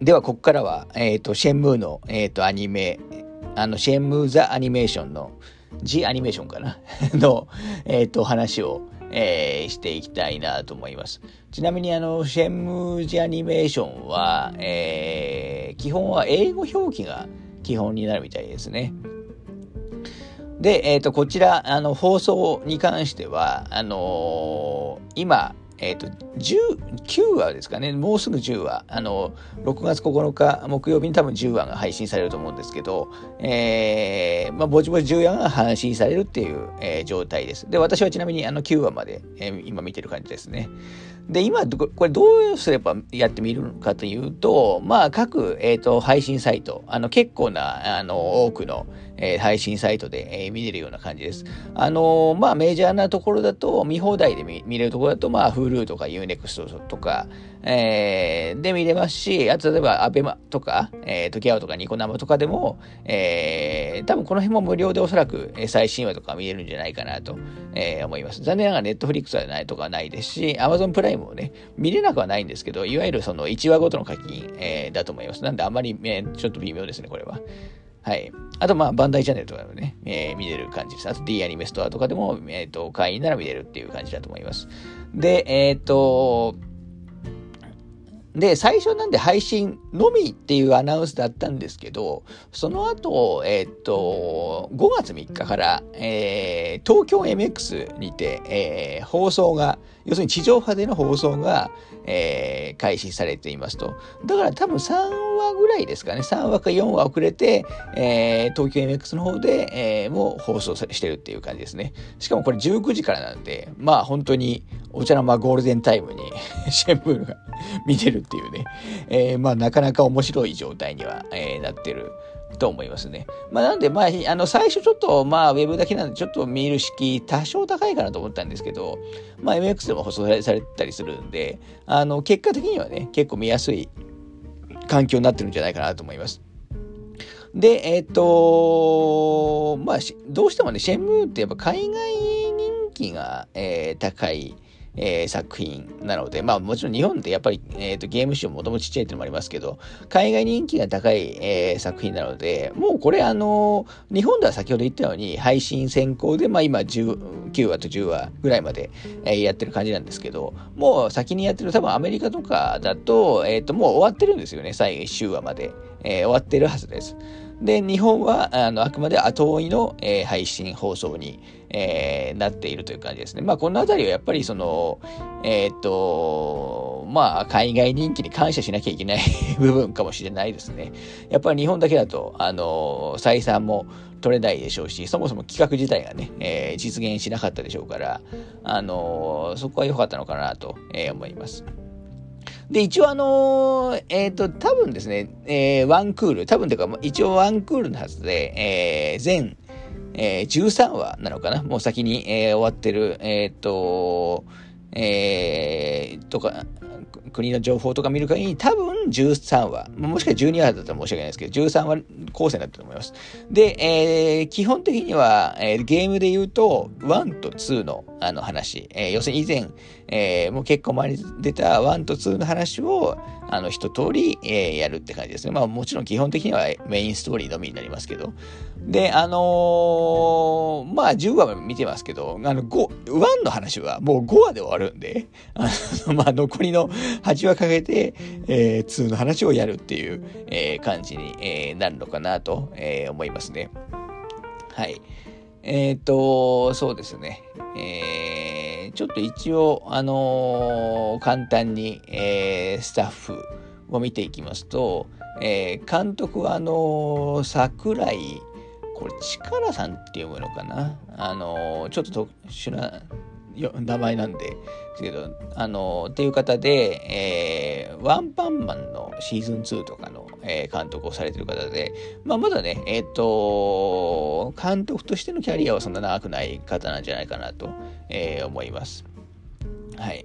では、ここからは、えっ、ー、と、シェンムーの、えっ、ー、と、アニメ、あの、シェンムーザ・アニメーションの、G アニメーションかな？の、えっ、ー、と、話を、えー、していきたいなと思います。ちなみに、あの、シェンムージアニメーションは、えー、基本は英語表記が基本になるみたいですね。で、えっ、ー、と、こちら、あの、放送に関しては、あの、今、えっ、ー、と、9話ですかね。もうすぐ10話。あの、6月9日木曜日に多分10話が配信されると思うんですけど、えー、まあ、ぼちぼち10話が配信されるっていう、えー、状態です。で、私はちなみにあの9話まで、えー、今見てる感じですね。で、今、これどうすればやってみるのかというと、まあ、各、えっ、ー、と、配信サイト、あの、結構な、あの、多くの、えー、配信サイトで、えー、見れるような感じです。あのまあ、メジャーなところだと、見放題で見れるところだと、まあ、Hulu とか Unext とか、えー、で見れますし、あと例えば、アベマとか、えー、トキアオとかニコ生とかでも、えー、多分この辺も無料でおそらく最新話とか見れるんじゃないかなと、えー、思います。残念ながらネットフリックスはないとかはないですし、Amazon プライムもね、見れなくはないんですけど、いわゆるその1話ごとの課金、えー、だと思います。なんであんまり、えー、ちょっと微妙ですね、これは。はい。あと、まあ、バンダイチャンネルとかでもね、えー、見れる感じです。あと、D アニメストアとかでも、えっ、ー、と、会員なら見れるっていう感じだと思います。で、えっ、ー、と、で、最初なんで配信のみっていうアナウンスだったんですけど、その後、えっ、ー、と、5月3日から、えー、東京 MX にて、えー、放送が、要するに地上波での放送が、えー、開始されていますと。だから多分3話ぐらいですかね。3話か4話遅れて、えー、東京 MX の方で、えー、もう放送してるっていう感じですね。しかもこれ19時からなんで、まあ本当にお茶の間ゴールデンタイムにシェンプールが見てるっていうね、えー、まあなかなか面白い状態には、えー、なってると思いますね。まあなんで、まあ、あの、最初ちょっと、まあ、ウェブだけなんで、ちょっと見る式多少高いかなと思ったんですけど、まあ、MX でも放送されたりするんで、あの、結果的にはね、結構見やすい環境になってるんじゃないかなと思います。で、えっ、ー、とまあ、どうしてもね、シェムーってやっぱ海外人気が、えー、高い、えー、作品なので、まあもちろん日本ってやっぱり、えーと、ゲーム市場もともちっちゃいっていうのもありますけど、海外人気が高い、えー、作品なので、もうこれあのー、日本では先ほど言ったように配信先行で、まあ今9話と10話ぐらいまで、えー、やってる感じなんですけど、もう先にやってる多分アメリカとかだと、えっ、ー、ともう終わってるんですよね、最後1週話まで。えー、終わってるはずです。で、日本はあのあくまで後追いの、えー、配信放送に、えー、なっているという感じですね。まあ、このあたりはやっぱりその、えっ、と、まあ、海外人気に感謝しなきゃいけない 部分かもしれないですね。やっぱり日本だけだと、あの、採算も取れないでしょうし、そもそも企画自体がね、えー、実現しなかったでしょうから、あの、そこは良かったのかなと、えー、思います。で、一応あのー、えっ、ー、と、多分ですね、えー、ワンクール、多分というか、一応ワンクールのはずで、えー、全、えー、13話なのかな？もう先に、えー、終わってる、えっ、ー、と、えー、とか、国の情報とか見る限り、多分13話、もしくは12話だったら申し訳ないですけど、13話構成だったと思います。で、えー、基本的には、えー、ゲームで言うと、1と2のあの話、えー、要するに以前、えー、もう結構前に出た1と2の話を、あの、一通り、えー、やるって感じですね。まあもちろん基本的にはメインストーリーのみになりますけど。で、あのー、まあ10話も見てますけど、あの、5、1の話はもう5話で終わるんで、あの、まあ残りの8話かけて、えー、2の話をやるっていう、えー、感じに、えー、なるのかなと、えー、思いますね。はい。えっ、ー、と、そうですね。えー、ちょっと一応、あのー、簡単に、えー、スタッフを見ていきますと、えー、監督は、あのー、桜井、これ、力さんって読むのかな？あのー、ちょっと特殊な名前なんで、ですけど、あの、っていう方で、えー、ワンパンマンのシーズン2とかの、えー、監督をされてる方で、まあ、まだね、えっ、ー、と、監督としてのキャリアはそんな長くない方なんじゃないかなと、えー、思います。はい。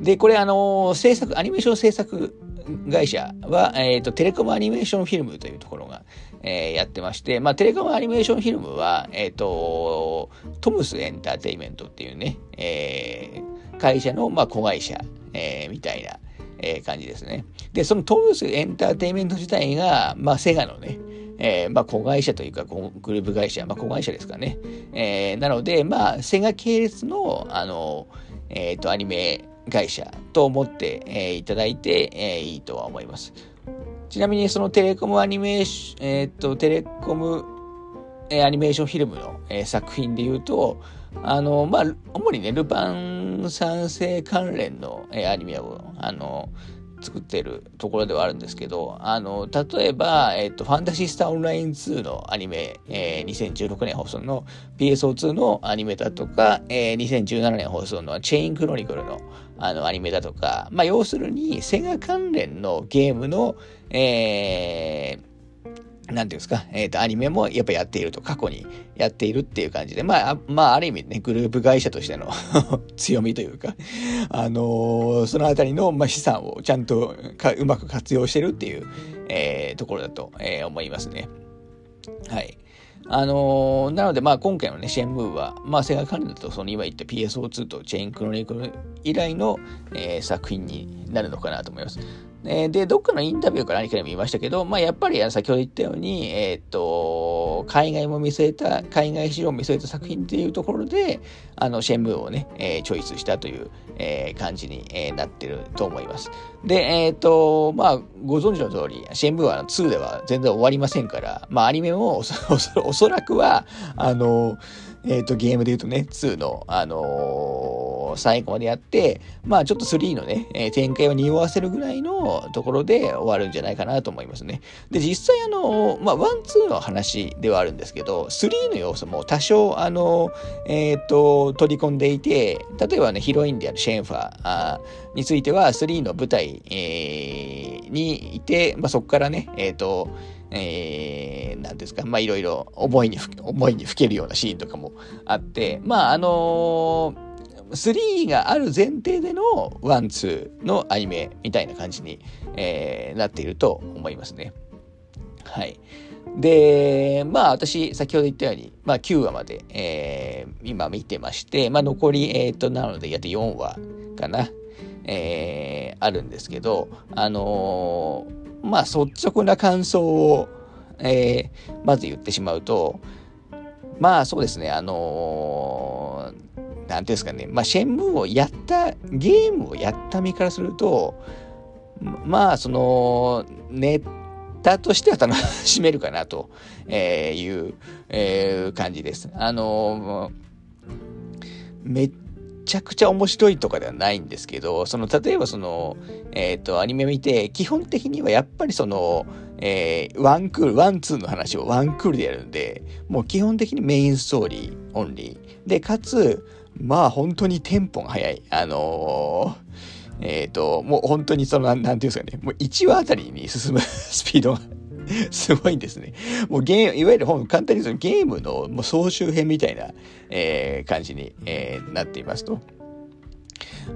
で、これ、あの、制作、アニメーション制作会社は、え、ー、と、テレコムアニメーションフィルムというところが、えー、やってまして、まあ、テレコムアニメーションフィルムは、え、ー、と、トムスエンターテイメントっていうね、えー、会社の、まあ、子会社、えー、みたいな、えー、感じですね。で、そのトムスエンターテイメント自体が、まあ、セガのね、えー、まあ、子会社というか、グループ会社、まあ、子会社ですかね。えー、なので、まあ、セガ系列の、あの、えっ、ー、と、アニメ会社と思って、えー、いただいて、えー、いいとは思います。ちなみに、そのテレコムアニメーション、えっ、と、テレコム、えアニメーションフィルムの、え作品で言うと、あの、まあ、主にね、ルパン三世関連の、えアニメを、あの、作ってるところではあるんですけど、あの、例えば、えっと、ファンタシスターオンライン2のアニメ、えー、2016年放送の PSO2 のアニメだとか、えー、2017年放送のチェインクロニクルのあのアニメだとか、まあ、要するに、セガ関連のゲームの、えー、なんていうんですか、えっ、ー、と、アニメもやっぱやっていると、過去にやっているっていう感じで、まあ、まあ、ある意味ね、グループ会社としての 強みというか、あのー、そのあたりの、まあ、資産をちゃんとうまく活用してるっていう、えー、ところだと、えー、思いますね。はい。あのー、なので、まあ、今回のね、シェンムーは、まあ、セガ関連だと、その今言った PSO2 とチェインクロニクル以来の、えー、作品になるのかなと思います。えー、で、どっかのインタビューから何かでも言いましたけど、まあ、やっぱり先ほど言ったように、えっ、と、海外も見据えた、海外市場を見据えた作品っていうところで、あの、シェンムーをね、えー、チョイスしたという、えー、感じに、えー、なってると思います。で、えっ、と、まあ、ご存知の通り、シェンムーは2では全然終わりませんから、まあ、アニメもおそおそらくは、あの、えっ、と、ゲームで言うとね、2の、あのー、最後までやって、まあちょっと3のね、えー、展開を匂わせるぐらいのところで終わるんじゃないかなと思いますね。で、実際あの、まあ1、2の話ではあるんですけど、3の要素も多少、あのえっ、と、取り込んでいて、例えばね、ヒロインであるシェンファーについては、3の舞台、えにいて、まあそこからね、えっ、と、えー、なんですか、まあいろいろ思いに、思いにふけるようなシーンとかもあって、まああのー、3がある前提での1、2のアニメみたいな感じに、えー、なっていると思いますね。はい。で、まあ私、先ほど言ったように、まあ9話まで、えー、今見てまして、まあ残り、えっ、ー、と、なので、やって4話かな、えー、あるんですけど、あのーまあ、率直な感想を、えー、まず言ってしまうと、まあ、そうですね、あのー、ていうんですかね、まあ、シェンムーをやった、ゲームをやった身からすると、まあ、その、ネタとしては楽しめるかなという、え、感じです。あの、めっちゃくちゃ面白いとかではないんですけど、その、例えばその、えっ、ー、と、アニメ見て、基本的にはやっぱりその、えー、ワンクール、 one two の話をワンクールでやるんで、もう基本的にメインストーリーオンリー。で、かつ、まあ本当にテンポが速い。あのー、えっ、ー、と、もう本当にその、なんていうんですかね、もう1話あたりに進む スピードが すごいんですね。もうゲーム、いわゆる本簡単に言うとゲームのもう総集編みたいな、えー、感じに、えー、なっていますと。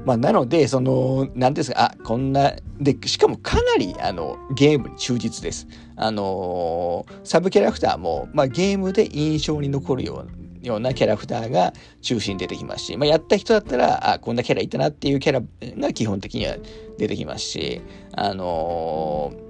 まあ、なので、その、なんですか、あ、こんな、で、しかもかなり、あの、ゲームに忠実です。あのサブキャラクターも、まあ、ゲームで印象に残るような、ようなキャラクターが中心に出てきますし、まあ、やった人だったら、あ、こんなキャラいたなっていうキャラが基本的には出てきますし、あのー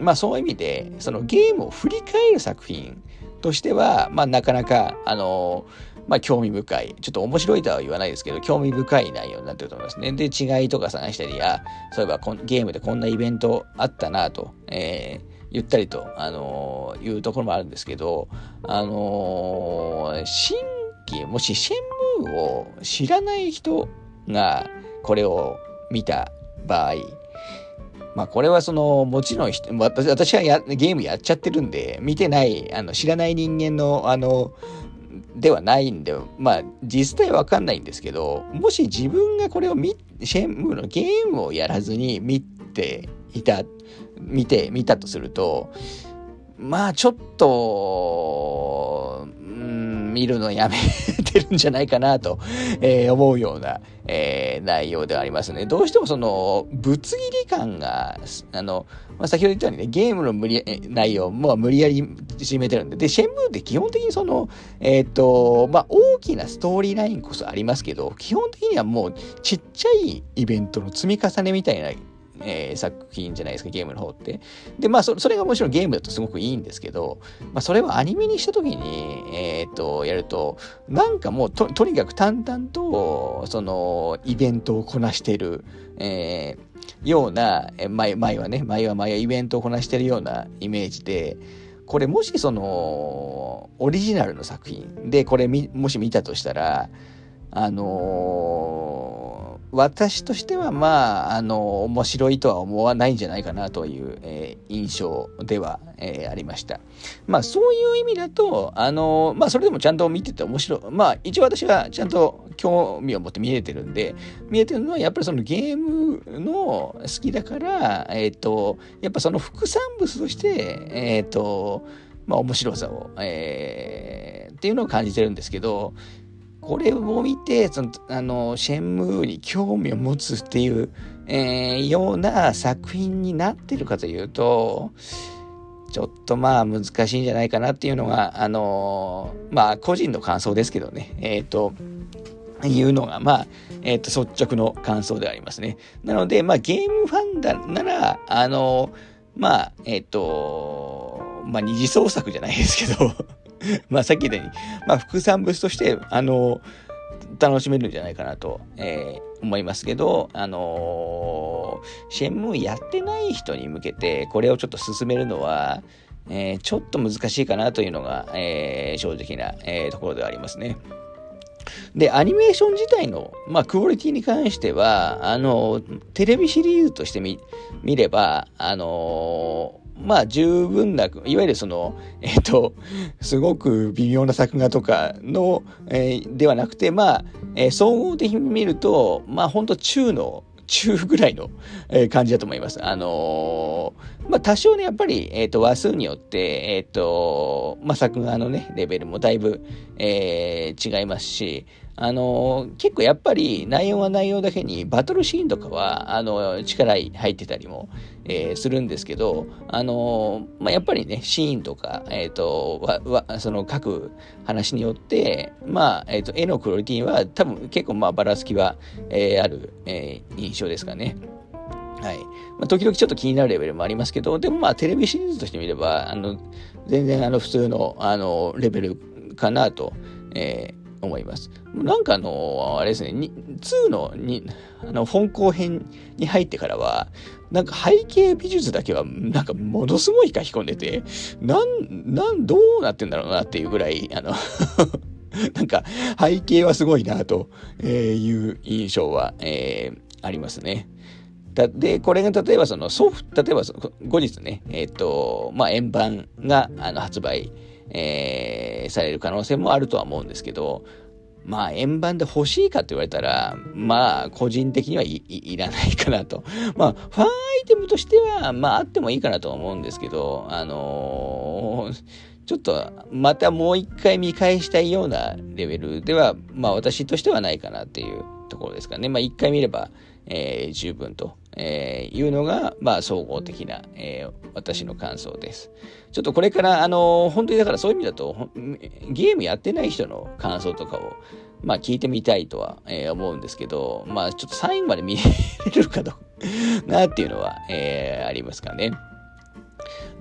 まあそういう意味で、そのゲームを振り返る作品としては、まあなかなか、あのまあ興味深い。ちょっと面白いとは言わないですけど、興味深い内容になってると思いますね。で、違いとか探したり、あ、そういえばこゲームでこんなイベントあったなと、えー、言ったりと、あのー、いうところもあるんですけど、あのー、新規、もしシェンムーを知らない人がこれを見た場合、まあこれはその、もちろん、私私はやゲームやっちゃってるんで、見てない、あの、知らない人間の、あの、ではないんで、まあ実際わかんないんですけど、もし自分がこれを見、シェンムーのゲームをやらずに見ていた、見て、見たとすると、まあちょっと、うん見るのやめてるんじゃないかなと、えー、思うような、えー、内容ではありますね。どうしてもその、ぶつ切り感が、あの、まあ、先ほど言ったようにね、ゲームの無理、内容も無理やり締めてるんで、で、シェンムーって基本的にその、えっ、ー、と、まあ、大きなストーリーラインこそありますけど、基本的にはもうちっちゃいイベントの積み重ねみたいなえー、作品じゃないですか、ゲームの方って。で、まあそ、それがもちろんゲームだとすごくいいんですけど、まあ、それをアニメにした時に、えっ、と、やると、なんかもうと、とにかく淡々と、その、イベントをこなしてる、えー、ような、前、前はね、前は前はイベントをこなしてるようなイメージで、これもしその、オリジナルの作品で、これもし見たとしたら、あのー、私としてはまあ、あの、面白いとは思わないんじゃないかなという、えー、印象では、えありました。まあそういう意味だと、あのまあそれでもちゃんと見てて面白い。まあ一応私はちゃんと興味を持って見れてるんで、見えてるのはやっぱりそのゲームの好きだから、えっ、と、やっぱその副産物として、えっ、と、まあ面白さを、えー、っていうのを感じてるんですけど、これを見て、その、あの、シェンムーに興味を持つっていう、えー、ような作品になってるかというと、ちょっとまあ難しいんじゃないかなっていうのが、あのまあ個人の感想ですけどね、えっ、ー、と、いうのが、まあ、えっ、ー、と、率直の感想でありますね。なので、まあゲームファンだなら、あのまあ、えっ、と、まあ二次創作じゃないですけど まあさっき言ったように、まあ副産物として、あの、楽しめるんじゃないかなと、えー、思いますけど、あのー、シェンムーやってない人に向けて、これをちょっと進めるのは、えー、ちょっと難しいかなというのが、えー、正直な、えー、ところではありますね。で、アニメーション自体の、まあ、クオリティに関しては、あの、テレビシリーズとして見見れば、あのまあ十分な、いわゆるその、えっ、ー、と、すごく微妙な作画とかの、えー、ではなくて、まあ、えー、総合的に見ると、まあ本当中の、中ぐらいの、え感じだと思います。あのまあ多少ね、やっぱり、えっ、と、話数によって、えっ、と、まあ作画のね、レベルもだいぶ、え違いますし、あの結構やっぱり内容は内容だけにバトルシーンとかはあの力入ってたりも、えー、するんですけど、あのまあ、やっぱりねシーンとか、えーと、わわその各話によって、まあえーと、絵のクオリティは多分結構まあばらつきは、えー、ある、えー、印象ですかね。はい。まあ、時々ちょっと気になるレベルもありますけど、でもまあテレビシリーズとして見れば、あの、全然あの普通のあのレベルかなと、えー、思います。なんかあの、あれですね、2のにあの本校編に入ってからは、なんか背景美術だけは、なんかものすごい書き込んでて、なん、なん、どうなってんだろうなっていうぐらい、あの なんか背景はすごいなという印象は、えー、ありますね。で、これが例えばそのソフト、例えば後日ね、えっ、ー、と、まあ、円盤があの発売、えー、される可能性もあるとは思うんですけど、まあ、円盤で欲しいかって言われたら、まあ、個人的にはいらないかなと。まあ、ファンアイテムとしては、まあ、あってもいいかなと思うんですけど、あのー、ちょっと、またもう一回見返したいようなレベルでは、まあ、私としてはないかなっていうところですかね。まあ、一回見れば、えー、十分と、えー、いうのが、まあ、総合的な、えー、私の感想です。ちょっとこれから、あの本当にだからそういう意味だと、ゲームやってない人の感想とかを、まあ、聞いてみたいとは、えー、思うんですけど、まあ、ちょっと最後まで見れるかどうかなっていうのは、えー、ありますかね。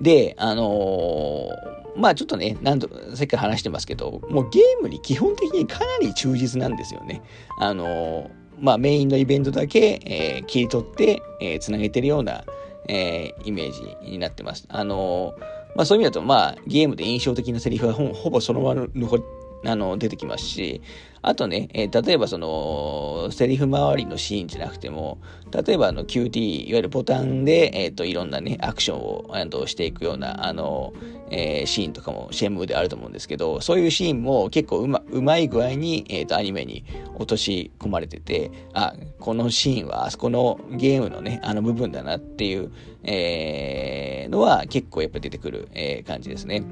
で、あのー、まあちょっとね、何度、さっきから話してますけど、もうゲームに基本的にかなり忠実なんですよね。あのまあ、メインのイベントだけ、えー、切り取って、えー、つなげてるような、えー、イメージになってます。あのまあ、そういう意味だと、まあ、ゲームで印象的なセリフはほぼそのまま残あの出てきますし、あとね、えー、例えばその、セリフ周りのシーンじゃなくても、例えばあの QT、いわゆるボタンで、え、ー、と、いろんなね、アクションを、あのしていくような、あの、えー、シーンとかもシェンムーであると思うんですけど、そういうシーンも結構うま、うまい具合に、えっ、と、アニメに落とし込まれてて、あ、このシーンはあそこのゲームのね、あの部分だなっていう、えのは結構やっぱ出てくる、え感じですね。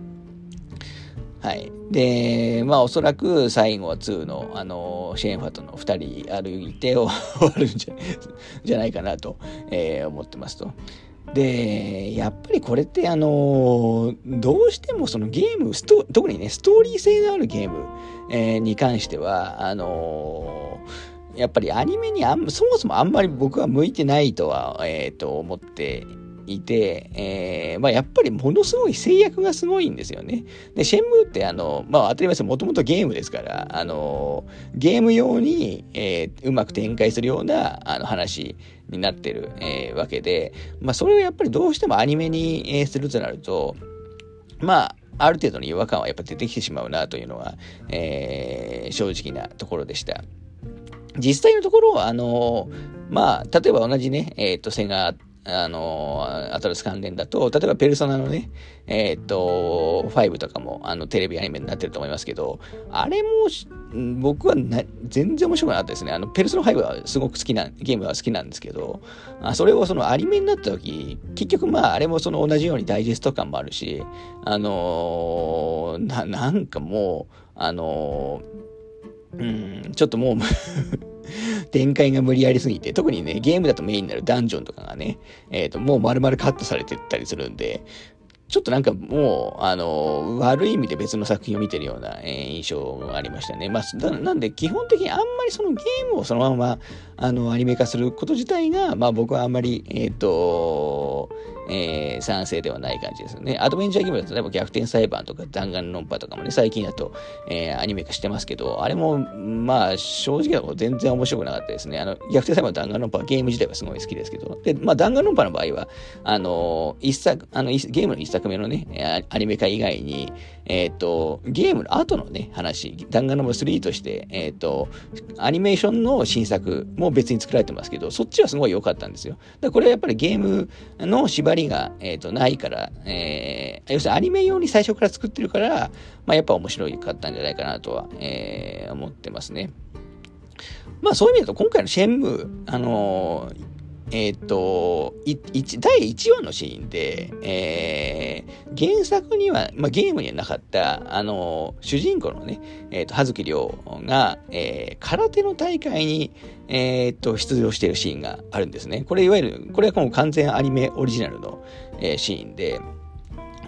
はい。で、まあおそらく最後は2の、あの、シェーンファとの2人歩いて 終わるんじゃじゃないかなと、えー、思ってますと。で、やっぱりこれってあの、どうしてもそのゲーム、スト特にね、ストーリー性のあるゲーム、えー、に関しては、あのやっぱりアニメにあんそもそもあんまり僕は向いてないとは、えー、と思っていて、えー、まあ、やっぱりものすごい制約がすごいんですよね。で、シェンムーってあの、まあ当たり前ですもともとゲームですから、あの、ゲーム用に、えー、うまく展開するようなあの話になってる、えー、わけで、まあそれをやっぱりどうしてもアニメに、えするとなると、まあ、ある程度の違和感はやっぱ出てきてしまうなというのが、えー、正直なところでした。実際のところ、あの、まあ、例えば同じね、えっ、ー、と、セガあの、アトラス関連だと、例えばペルソナのね、えー、っと、5とかも、あの、テレビアニメになってると思いますけど、あれも、僕はな全然面白くなかったですね。あの、ペルソナ5はすごく好きな、ゲームは好きなんですけど、あそれをそのアニメになった時、結局まあ、あれもその同じようにダイジェスト感もあるし、あのー、な、なんかもう、あのー、うん、ちょっともう 展開が無理やりすぎて、特にね、ゲームだとメインになるダンジョンとかがね、えっ、ー、と、もう丸々カットされてったりするんで、ちょっとなんかもう、あの、悪い意味で別の作品を見てるような、えー、印象がありましたね。まあ、なんで基本的にあんまりそのゲームをそのまま、あの、アニメ化すること自体が、まあ僕はあんまり、えっ、ー、と、えー、賛成ではない感じですよね。アドベンチャーゲームだと、例えば逆転裁判とか弾丸論破とかもね、最近だと、えー、アニメ化してますけど、あれも、まあ、正直なこと全然面白くなかったですね。あの、逆転裁判弾丸論破はゲーム自体はすごい好きですけど、で、まあ、弾丸論破の場合は、あの、一作、あの、ゲームの一作目のね、アニメ化以外に、えっ、ー、と、ゲームの後のね、話、弾丸論破3として、えっ、ー、と、アニメーションの新作も別に作られてますけど、そっちはすごい良かったんですよ。だこれはやっぱりゲームの縛りりが、えーと、ないから、えー、要するにアニメ用に最初から作ってるから、まあ、やっぱ面白かったんじゃないかなとは、えー、思ってますね。まあそういう意味だと今回のシェンムー、あのー、えっ、ー、と、第1話のシーンで、えー、原作には、まあ、ゲームにはなかった、あの、主人公のね、えっ、ー、と、葉月亮が、えー、空手の大会に、えっ、と、出場しているシーンがあるんですね。これ、いわゆる、これはもう完全アニメオリジナルの、えー、シーンで、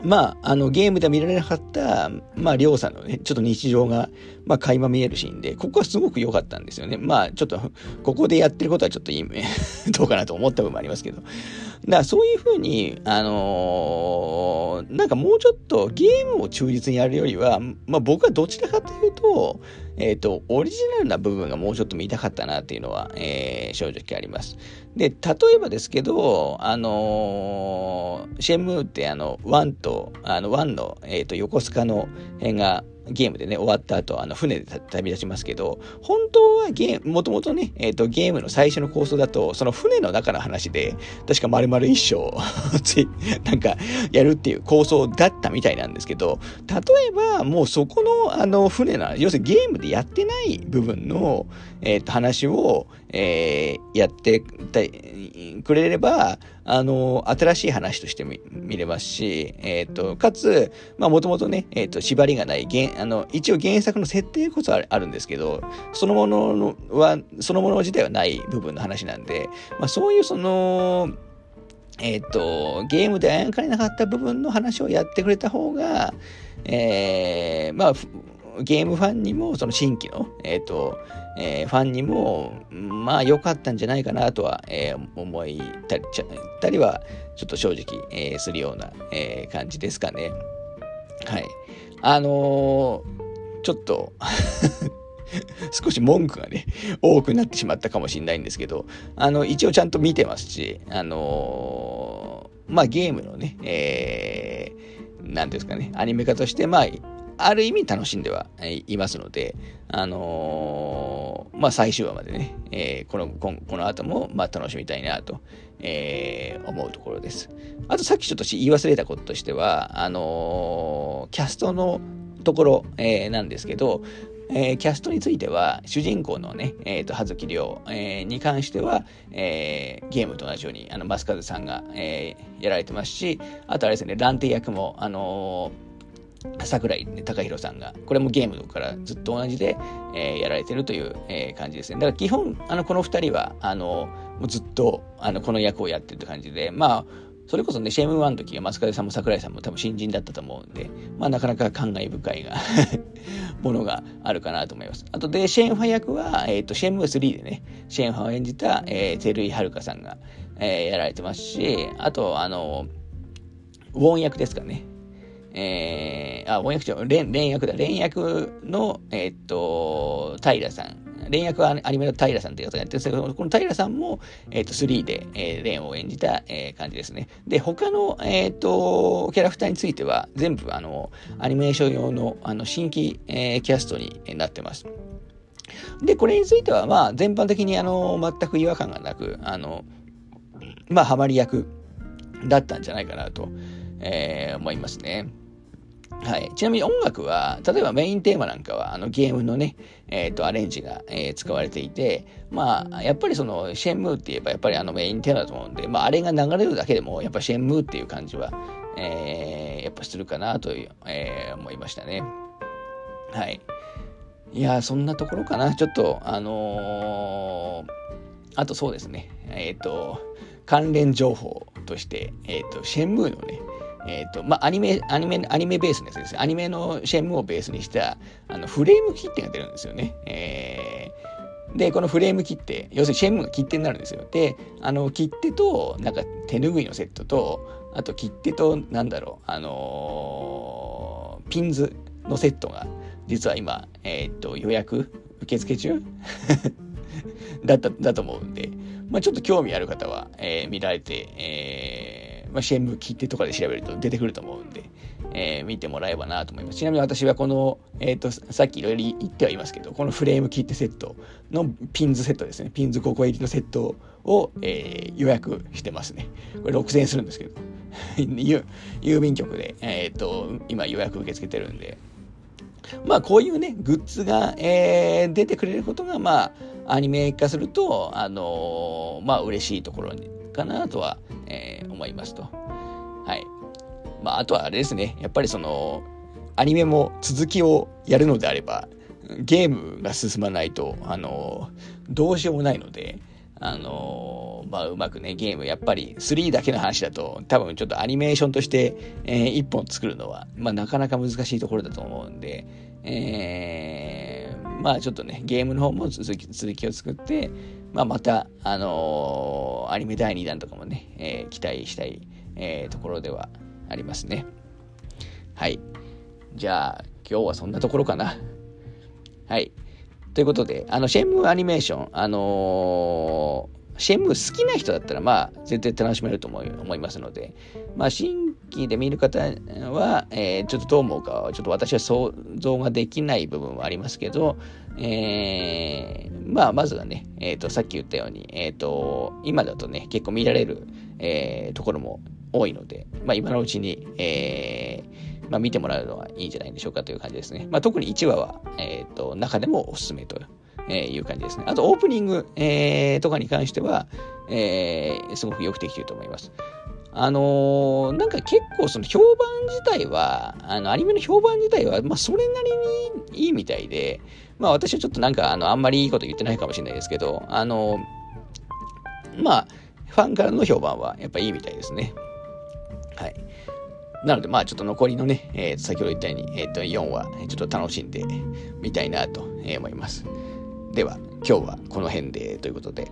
まあ、あの、ゲームでは見られなかった、まあ、りょうさんのね、ちょっと日常が、まあ、垣間見えるシーンで、ここはすごく良かったんですよね。まあ、ちょっと、ここでやってることはちょっといい、どうかなと思った部分もありますけど。だからそういうふうに、あのー、なんかもうちょっとゲームを忠実にやるよりは、まあ僕はどちらかというと、えっ、ー、と、オリジナルな部分がもうちょっと見たかったなっていうのは、えー、正直あります。で、例えばですけど、あのー、シェンムーってあの、ワンと、あの、ワンの、えっ、と、横須賀の辺が、ゲームでね、終わった後、あの、船で旅立ちますけど、本当はゲーム、もともとね、えっ、ー、と、ゲームの最初の構想だと、その船の中の話で、確か丸々一生なんか、やるっていう構想だったみたいなんですけど、例えば、もうそこの、あの、船の、要するにゲームでやってない部分の、えっ、ー、と、話を、えー、やってくれれば、あの、新しい話として見れますし、えっ、ー、と、かつ、まあ、もともとね、えっ、ー、と、縛りがない、あの、一応原作の設定こそあるんですけど、そのものは、そのもの自体はない部分の話なんで、まあ、そういうその、えっ、ー、と、ゲームであやかれなかった部分の話をやってくれた方が、えー、まあ、ゲームファンにも、その新規の、えっ、ー、と、えー、ファンにも、まあ良かったんじゃないかなとは、えー、思いたりたりは、ちょっと正直、えー、するような、えー、感じですかね。はい。あのー、ちょっと 少し文句がね、多くなってしまったかもしれないんですけど、あの、一応ちゃんと見てますし、あのー、まあゲームのね、えー、なんですかね、アニメ化として、まあ、ある意味楽しんではいますので、あのー、まあ、最終話までね、えー、この、この後も、まあ、楽しみたいなと、えー、思うところです。あと、さっきちょっと言い忘れたこととしては、あのキャストのところ、え、なんですけど、えー、キャストについては、主人公のね、えっ、ー、と、葉月亮、えー、に関しては、えー、ゲームと同じように、あの、マスカズさんが、えー、やられてますし、あとあれですね、ランテ役も、あのー桜井貴弘さんが、これもゲームからずっと同じで、えー、やられてるという、えー、感じですね。だから基本、あの、この二人は、あの、もうずっと、あの、この役をやってるという感じで、まあ、それこそね、シェーム1の時は松風さんも桜井さんも多分新人だったと思うんで、まあなかなか感慨深いが ものがあるかなと思います。あとで、シェーンファ役は、えっ、ー、と、シェーム3でね、シェーンファを演じた、えー、照井遥さんが、えー、やられてますし、あと、あの、ウォン役ですかね。えー、あ、ウォン役長、レン、レン役だ。レン役の、えー、っと、平さん。連役はアニメの平さんという方がやってるんですけど、この平さんも、えっ、ー、と、3で、えー、レンを演じた、えー、感じですね。で、他の、えっ、と、キャラクターについては、全部、あの、アニメーション用の、あの、新規、えー、キャストになってます。で、これについては、まあ、全般的に、あの、全く違和感がなく、あの、まあ、ハマり役だったんじゃないかなと、えー、思いますね。はい。ちなみに音楽は、例えばメインテーマなんかは、あのゲームのね、えっ、ー、と、アレンジが、えー、使われていて、まあ、やっぱりその、シェンムーって言えば、やっぱりあのメインテーマだと思うんで、まあ、あれが流れるだけでも、やっぱシェンムーっていう感じは、えー、やっぱするかなという、えー、思いましたね。はい。いやそんなところかな。ちょっと、あの、あとそうですね、えっ、と、関連情報として、えっ、と、シェンムーのね、えっ、ー、と、まあ、アニメ、アニメ、アニメベースのやつですね。アニメのシェンムをベースにした、あの、フレーム切手が出るんですよね。えー、で、このフレーム切手、要するにシェンムが切手になるんですよ。で、あの、切手と、なんか手ぬぐいのセットと、あと切手と、なんだろう、あのー、ピンズのセットが、実は今、えっ、ー、と、予約受付中？だった、だと思うんで、まあ、ちょっと興味ある方は、えー、見られて、えーまあ、シェンム切手とかで調べると出てくると思うんで、えー、見てもらえばなと思います。ちなみに私はこの、えっ、ー、と、さっきいろいろ言ってはいますけど、このフレーム切手セットのピンズセットですね。ピンズ5個入りのセットを、えー、予約してますね。これ6000円するんですけど、郵便局で、えっ、と、今予約受け付けてるんで、まあこういうね、グッズが、えー、出てくれることが、まあ、アニメ化すると、あのー、まあ嬉しいところにかなとは、えー、思いますと。はい。まあ、あとはあれですね。やっぱりその、アニメも続きをやるのであれば、ゲームが進まないと、あの、どうしようもないので、あのまあ、うまくね、ゲーム、やっぱり3だけの話だと、多分ちょっとアニメーションとして、えー、1本作るのは、まあ、なかなか難しいところだと思うんで、えー、まあ、ちょっとね、ゲームの方も続き続きを作って、まあ、また、あのー、アニメ第2弾とかもね、えー、期待したい、えー、ところではありますね。はい。じゃあ、今日はそんなところかな。はい。ということで、あの、シェンムーアニメーション、あのシェンムー好きな人だったら、まあ、絶対楽しめると思い思いますので、まあ、新規で見る方は、えー、ちょっとどう思うかは、ちょっと私は想像ができない部分はありますけど、えー、まあ、まずはね、えっ、ー、と、さっき言ったように、えっ、と、今だとね、結構見られる、え、ところも多いので、まあ、今のうちに、え、まあ、見てもらうのはいいんじゃないでしょうかという感じですね。まあ、特に1話は、えっ、と、中でもおすすめという感じですね。あと、オープニング、えー、とかに関しては、えー、すごくよくできていると思います。あのー、なんか結構その評判自体は、あの、アニメの評判自体は、まあ、それなりにいいみたいで、まあ、私はちょっとなんか、あの、あんまりいいこと言ってないかもしれないですけど、あのー、まあ、ファンからの評判はやっぱいいみたいですね。はい。なので、まあ、ちょっと残りのね、えー、先ほど言ったように、えっ、と、4話、ちょっと楽しんでみたいなと思います。では、今日はこの辺でということで、